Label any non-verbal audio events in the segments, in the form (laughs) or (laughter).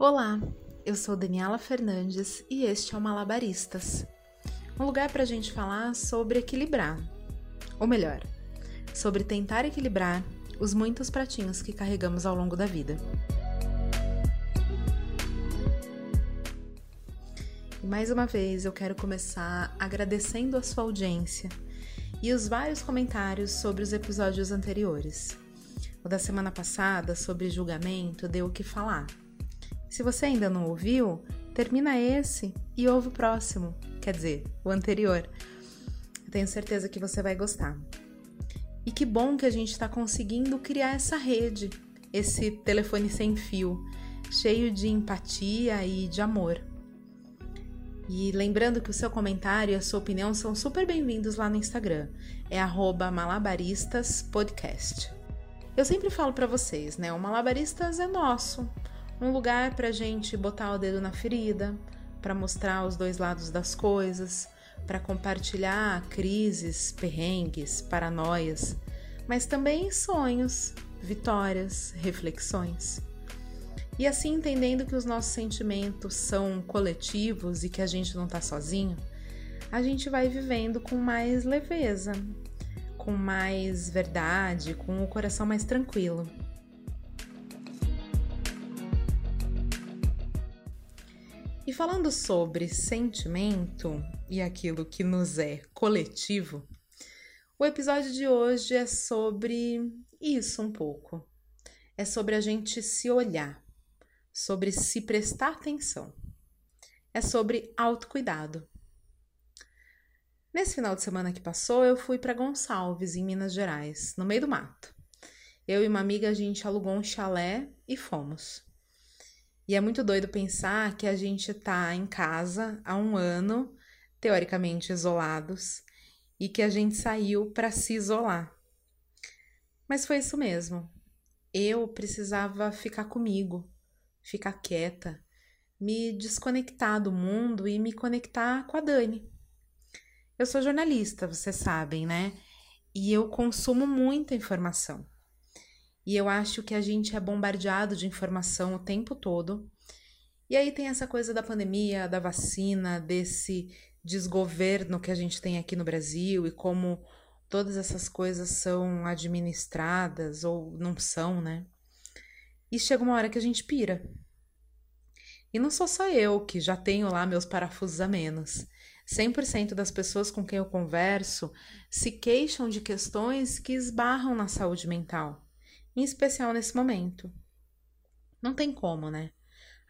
Olá, eu sou Daniela Fernandes e este é o Malabaristas um lugar para a gente falar sobre equilibrar, ou melhor, sobre tentar equilibrar os muitos pratinhos que carregamos ao longo da vida. E mais uma vez eu quero começar agradecendo a sua audiência e os vários comentários sobre os episódios anteriores. O da semana passada sobre julgamento deu o que falar. Se você ainda não ouviu, termina esse e ouve o próximo, quer dizer, o anterior. Eu tenho certeza que você vai gostar. E que bom que a gente está conseguindo criar essa rede, esse telefone sem fio, cheio de empatia e de amor. E lembrando que o seu comentário e a sua opinião são super bem-vindos lá no Instagram. É malabaristaspodcast. Eu sempre falo para vocês, né? O Malabaristas é nosso um lugar para gente botar o dedo na ferida, para mostrar os dois lados das coisas, para compartilhar crises, perrengues, paranoias, mas também sonhos, vitórias, reflexões. E assim, entendendo que os nossos sentimentos são coletivos e que a gente não está sozinho, a gente vai vivendo com mais leveza, com mais verdade, com o coração mais tranquilo. E falando sobre sentimento e aquilo que nos é coletivo, o episódio de hoje é sobre isso um pouco. É sobre a gente se olhar, sobre se prestar atenção. É sobre autocuidado. Nesse final de semana que passou, eu fui para Gonçalves, em Minas Gerais, no meio do mato. Eu e uma amiga, a gente alugou um chalé e fomos. E é muito doido pensar que a gente tá em casa há um ano, teoricamente isolados, e que a gente saiu para se isolar. Mas foi isso mesmo. Eu precisava ficar comigo, ficar quieta, me desconectar do mundo e me conectar com a Dani. Eu sou jornalista, vocês sabem, né? E eu consumo muita informação. E eu acho que a gente é bombardeado de informação o tempo todo. E aí tem essa coisa da pandemia, da vacina, desse desgoverno que a gente tem aqui no Brasil e como todas essas coisas são administradas ou não são, né? E chega uma hora que a gente pira. E não sou só eu que já tenho lá meus parafusos a menos. 100% das pessoas com quem eu converso se queixam de questões que esbarram na saúde mental em especial nesse momento. Não tem como, né?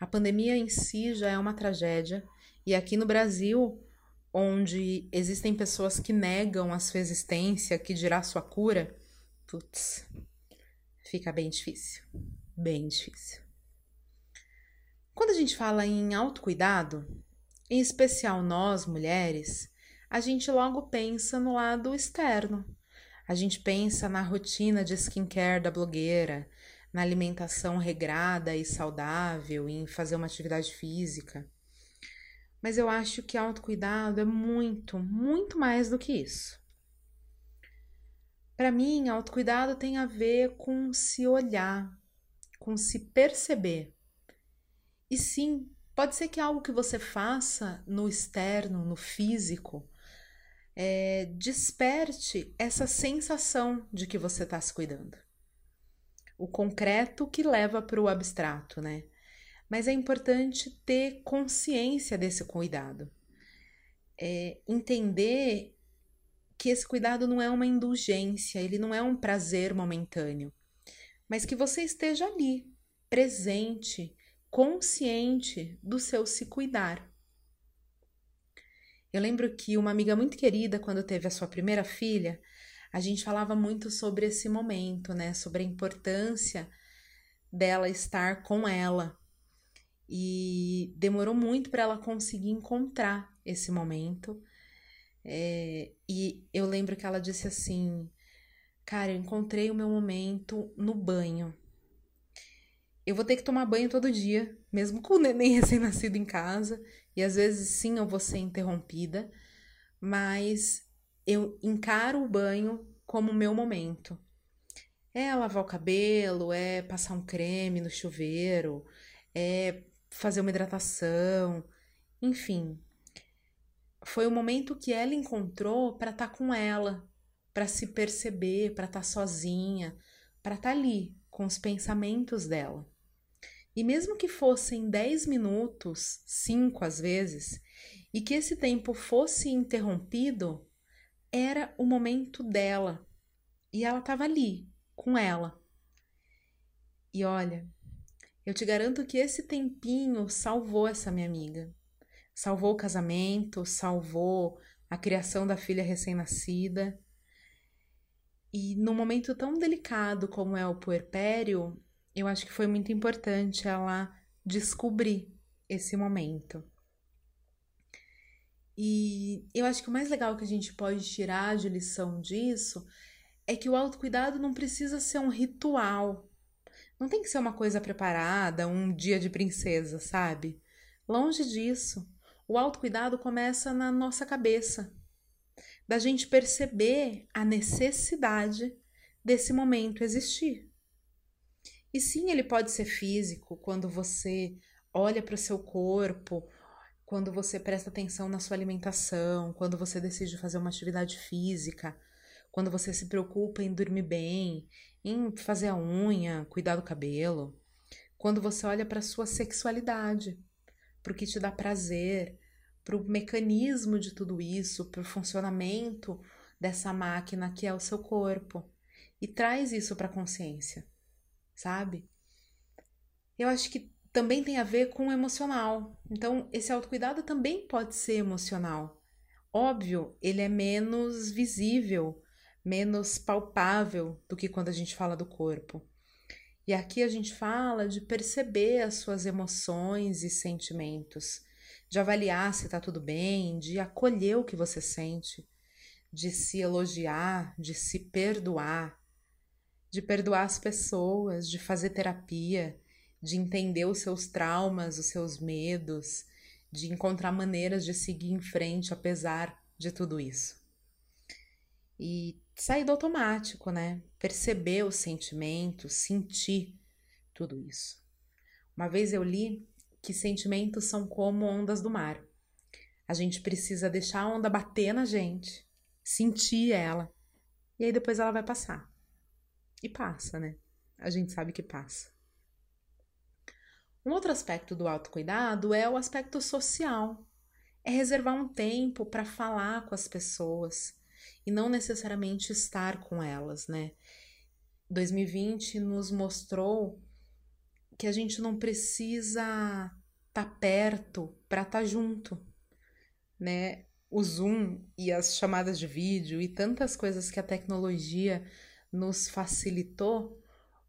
A pandemia em si já é uma tragédia, e aqui no Brasil, onde existem pessoas que negam a sua existência, que dirá sua cura, putz, fica bem difícil. Bem difícil. Quando a gente fala em autocuidado, em especial nós mulheres, a gente logo pensa no lado externo, a gente pensa na rotina de skincare da blogueira, na alimentação regrada e saudável, em fazer uma atividade física. Mas eu acho que autocuidado é muito, muito mais do que isso. Para mim, autocuidado tem a ver com se olhar, com se perceber. E sim, pode ser que algo que você faça no externo, no físico, é, desperte essa sensação de que você está se cuidando. O concreto que leva para o abstrato, né? Mas é importante ter consciência desse cuidado. É, entender que esse cuidado não é uma indulgência, ele não é um prazer momentâneo, mas que você esteja ali, presente, consciente do seu se cuidar. Eu lembro que uma amiga muito querida, quando teve a sua primeira filha, a gente falava muito sobre esse momento, né? Sobre a importância dela estar com ela. E demorou muito para ela conseguir encontrar esse momento. É, e eu lembro que ela disse assim: Cara, eu encontrei o meu momento no banho. Eu vou ter que tomar banho todo dia, mesmo com o neném (laughs) recém-nascido em casa, e às vezes sim eu vou ser interrompida, mas eu encaro o banho como meu momento. É lavar o cabelo, é passar um creme no chuveiro, é fazer uma hidratação, enfim. Foi o momento que ela encontrou para estar tá com ela, para se perceber, para estar tá sozinha, para estar tá ali com os pensamentos dela. E mesmo que fossem 10 minutos, 5 às vezes, e que esse tempo fosse interrompido, era o momento dela. E ela estava ali, com ela. E olha, eu te garanto que esse tempinho salvou essa minha amiga. Salvou o casamento, salvou a criação da filha recém-nascida. E num momento tão delicado como é o puerpério, eu acho que foi muito importante ela descobrir esse momento. E eu acho que o mais legal que a gente pode tirar de lição disso é que o autocuidado não precisa ser um ritual. Não tem que ser uma coisa preparada, um dia de princesa, sabe? Longe disso. O autocuidado começa na nossa cabeça, da gente perceber a necessidade desse momento existir. E sim, ele pode ser físico, quando você olha para o seu corpo, quando você presta atenção na sua alimentação, quando você decide fazer uma atividade física, quando você se preocupa em dormir bem, em fazer a unha, cuidar do cabelo, quando você olha para sua sexualidade, para o que te dá prazer, para o mecanismo de tudo isso, para o funcionamento dessa máquina que é o seu corpo. E traz isso para a consciência, sabe? Eu acho que também tem a ver com o emocional. Então, esse autocuidado também pode ser emocional. Óbvio, ele é menos visível, menos palpável do que quando a gente fala do corpo. E aqui a gente fala de perceber as suas emoções e sentimentos, de avaliar se está tudo bem, de acolher o que você sente, de se elogiar, de se perdoar, de perdoar as pessoas, de fazer terapia, de entender os seus traumas, os seus medos, de encontrar maneiras de seguir em frente apesar de tudo isso. E sair do automático, né? Perceber os sentimentos, sentir tudo isso. Uma vez eu li que sentimentos são como ondas do mar. A gente precisa deixar a onda bater na gente, sentir ela, e aí depois ela vai passar. E passa, né? A gente sabe que passa. Um outro aspecto do autocuidado é o aspecto social. É reservar um tempo para falar com as pessoas e não necessariamente estar com elas, né? 2020 nos mostrou que a gente não precisa estar tá perto para estar tá junto, né? O Zoom e as chamadas de vídeo e tantas coisas que a tecnologia nos facilitou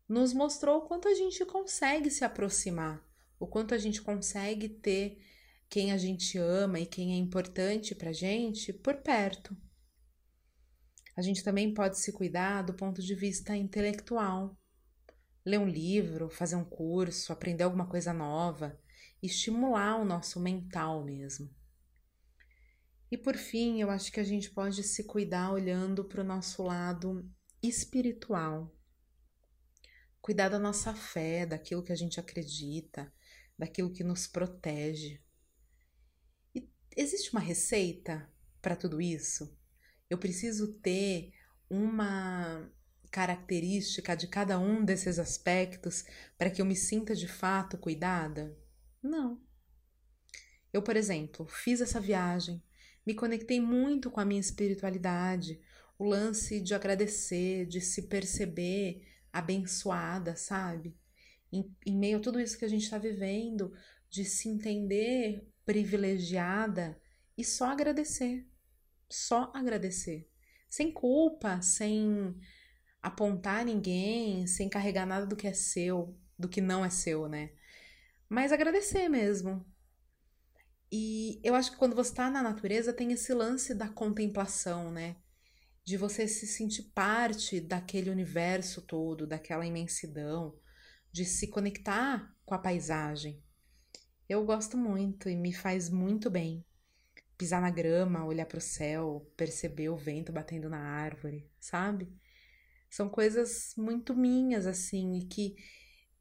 nos mostrou o quanto a gente consegue se aproximar, o quanto a gente consegue ter quem a gente ama e quem é importante pra gente por perto. A gente também pode se cuidar do ponto de vista intelectual. Ler um livro, fazer um curso, aprender alguma coisa nova, estimular o nosso mental mesmo. E por fim, eu acho que a gente pode se cuidar olhando para o nosso lado espiritual cuidar da nossa fé, daquilo que a gente acredita, daquilo que nos protege. E existe uma receita para tudo isso? Eu preciso ter uma característica de cada um desses aspectos para que eu me sinta de fato cuidada? Não. Eu, por exemplo, fiz essa viagem, me conectei muito com a minha espiritualidade, o lance de agradecer, de se perceber abençoada, sabe? Em, em meio a tudo isso que a gente está vivendo, de se entender privilegiada e só agradecer. Só agradecer. Sem culpa, sem apontar ninguém, sem carregar nada do que é seu, do que não é seu, né? Mas agradecer mesmo. E eu acho que quando você está na natureza tem esse lance da contemplação, né? De você se sentir parte daquele universo todo, daquela imensidão, de se conectar com a paisagem. Eu gosto muito e me faz muito bem. Pisar na grama, olhar para o céu, perceber o vento batendo na árvore, sabe? São coisas muito minhas, assim, e que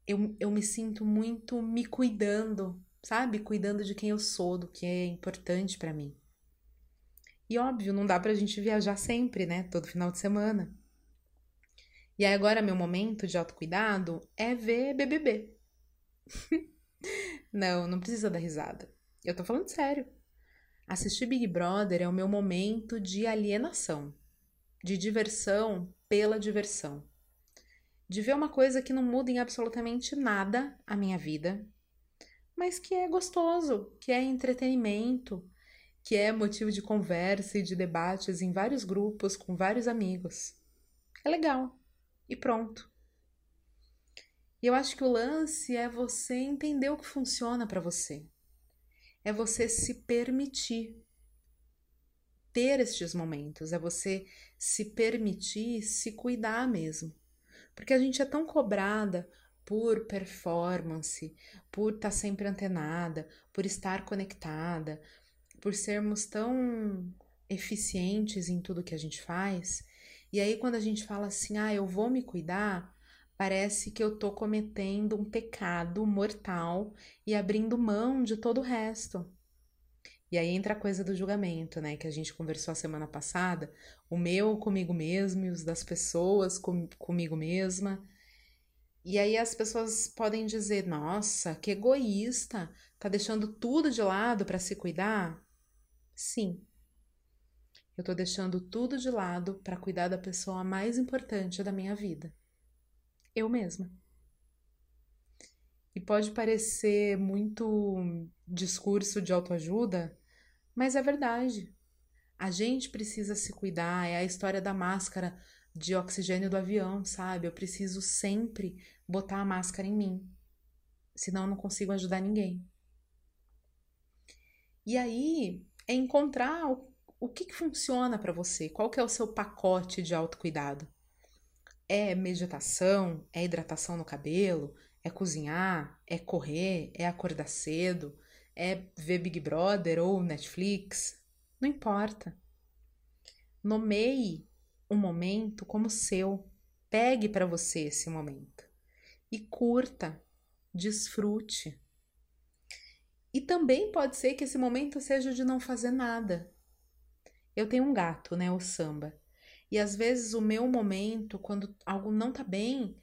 eu, eu me sinto muito me cuidando sabe? Cuidando de quem eu sou, do que é importante para mim. E óbvio, não dá pra gente viajar sempre, né? Todo final de semana. E aí agora meu momento de autocuidado é ver BBB. (laughs) não, não precisa dar risada. Eu tô falando sério. Assistir Big Brother é o meu momento de alienação, de diversão pela diversão. De ver uma coisa que não muda em absolutamente nada a minha vida, mas que é gostoso, que é entretenimento, que é motivo de conversa e de debates em vários grupos com vários amigos. É legal. E pronto. E eu acho que o lance é você entender o que funciona para você. É você se permitir ter estes momentos, é você se permitir se cuidar mesmo. Porque a gente é tão cobrada por performance, por estar tá sempre antenada, por estar conectada, por sermos tão eficientes em tudo que a gente faz. E aí, quando a gente fala assim, ah, eu vou me cuidar, parece que eu tô cometendo um pecado mortal e abrindo mão de todo o resto. E aí entra a coisa do julgamento, né? Que a gente conversou a semana passada, o meu comigo mesmo e os das pessoas com, comigo mesma. E aí as pessoas podem dizer: nossa, que egoísta, tá deixando tudo de lado para se cuidar? Sim. Eu tô deixando tudo de lado para cuidar da pessoa mais importante da minha vida. Eu mesma. E pode parecer muito discurso de autoajuda, mas é verdade. A gente precisa se cuidar, é a história da máscara de oxigênio do avião, sabe? Eu preciso sempre botar a máscara em mim, senão eu não consigo ajudar ninguém. E aí, é encontrar o, o que, que funciona para você, qual que é o seu pacote de autocuidado. É meditação, é hidratação no cabelo, é cozinhar, é correr, é acordar cedo, é ver Big Brother ou Netflix, não importa. Nomeie um momento como seu. Pegue para você esse momento e curta, desfrute. E também pode ser que esse momento seja de não fazer nada. Eu tenho um gato, né, o samba. E às vezes o meu momento, quando algo não tá bem,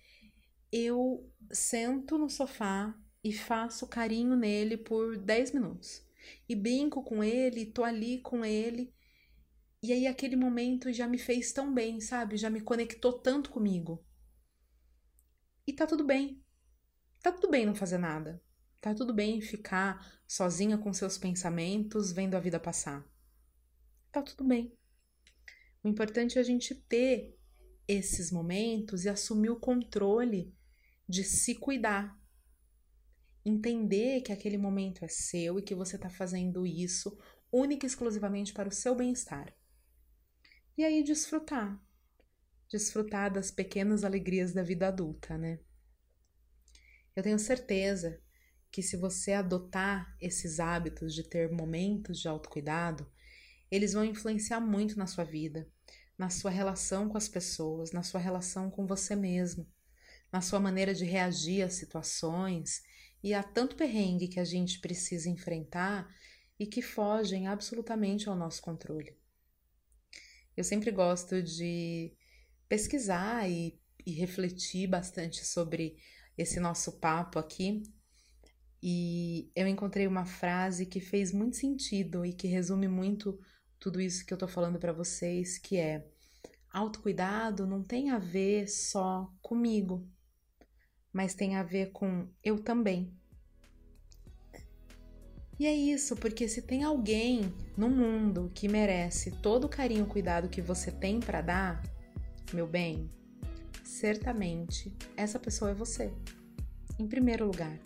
eu sento no sofá e faço carinho nele por 10 minutos. E brinco com ele, tô ali com ele. E aí aquele momento já me fez tão bem, sabe? Já me conectou tanto comigo. E tá tudo bem. Tá tudo bem não fazer nada. Tá tudo bem ficar sozinha com seus pensamentos, vendo a vida passar. Tá tudo bem. O importante é a gente ter esses momentos e assumir o controle de se cuidar. Entender que aquele momento é seu e que você está fazendo isso única e exclusivamente para o seu bem-estar. E aí desfrutar. Desfrutar das pequenas alegrias da vida adulta, né? Eu tenho certeza que se você adotar esses hábitos de ter momentos de autocuidado, eles vão influenciar muito na sua vida, na sua relação com as pessoas, na sua relação com você mesmo, na sua maneira de reagir às situações e a tanto perrengue que a gente precisa enfrentar e que fogem absolutamente ao nosso controle. Eu sempre gosto de pesquisar e, e refletir bastante sobre esse nosso papo aqui e eu encontrei uma frase que fez muito sentido e que resume muito tudo isso que eu tô falando para vocês, que é: autocuidado não tem a ver só comigo, mas tem a ver com eu também. E é isso, porque se tem alguém no mundo que merece todo o carinho e cuidado que você tem para dar, meu bem, certamente essa pessoa é você. Em primeiro lugar.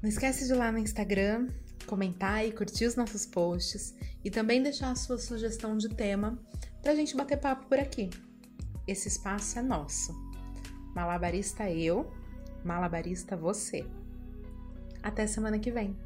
Não esquece de ir lá no Instagram, comentar e curtir os nossos posts e também deixar a sua sugestão de tema para a gente bater papo por aqui. Esse espaço é nosso. Malabarista eu, malabarista você. Até semana que vem.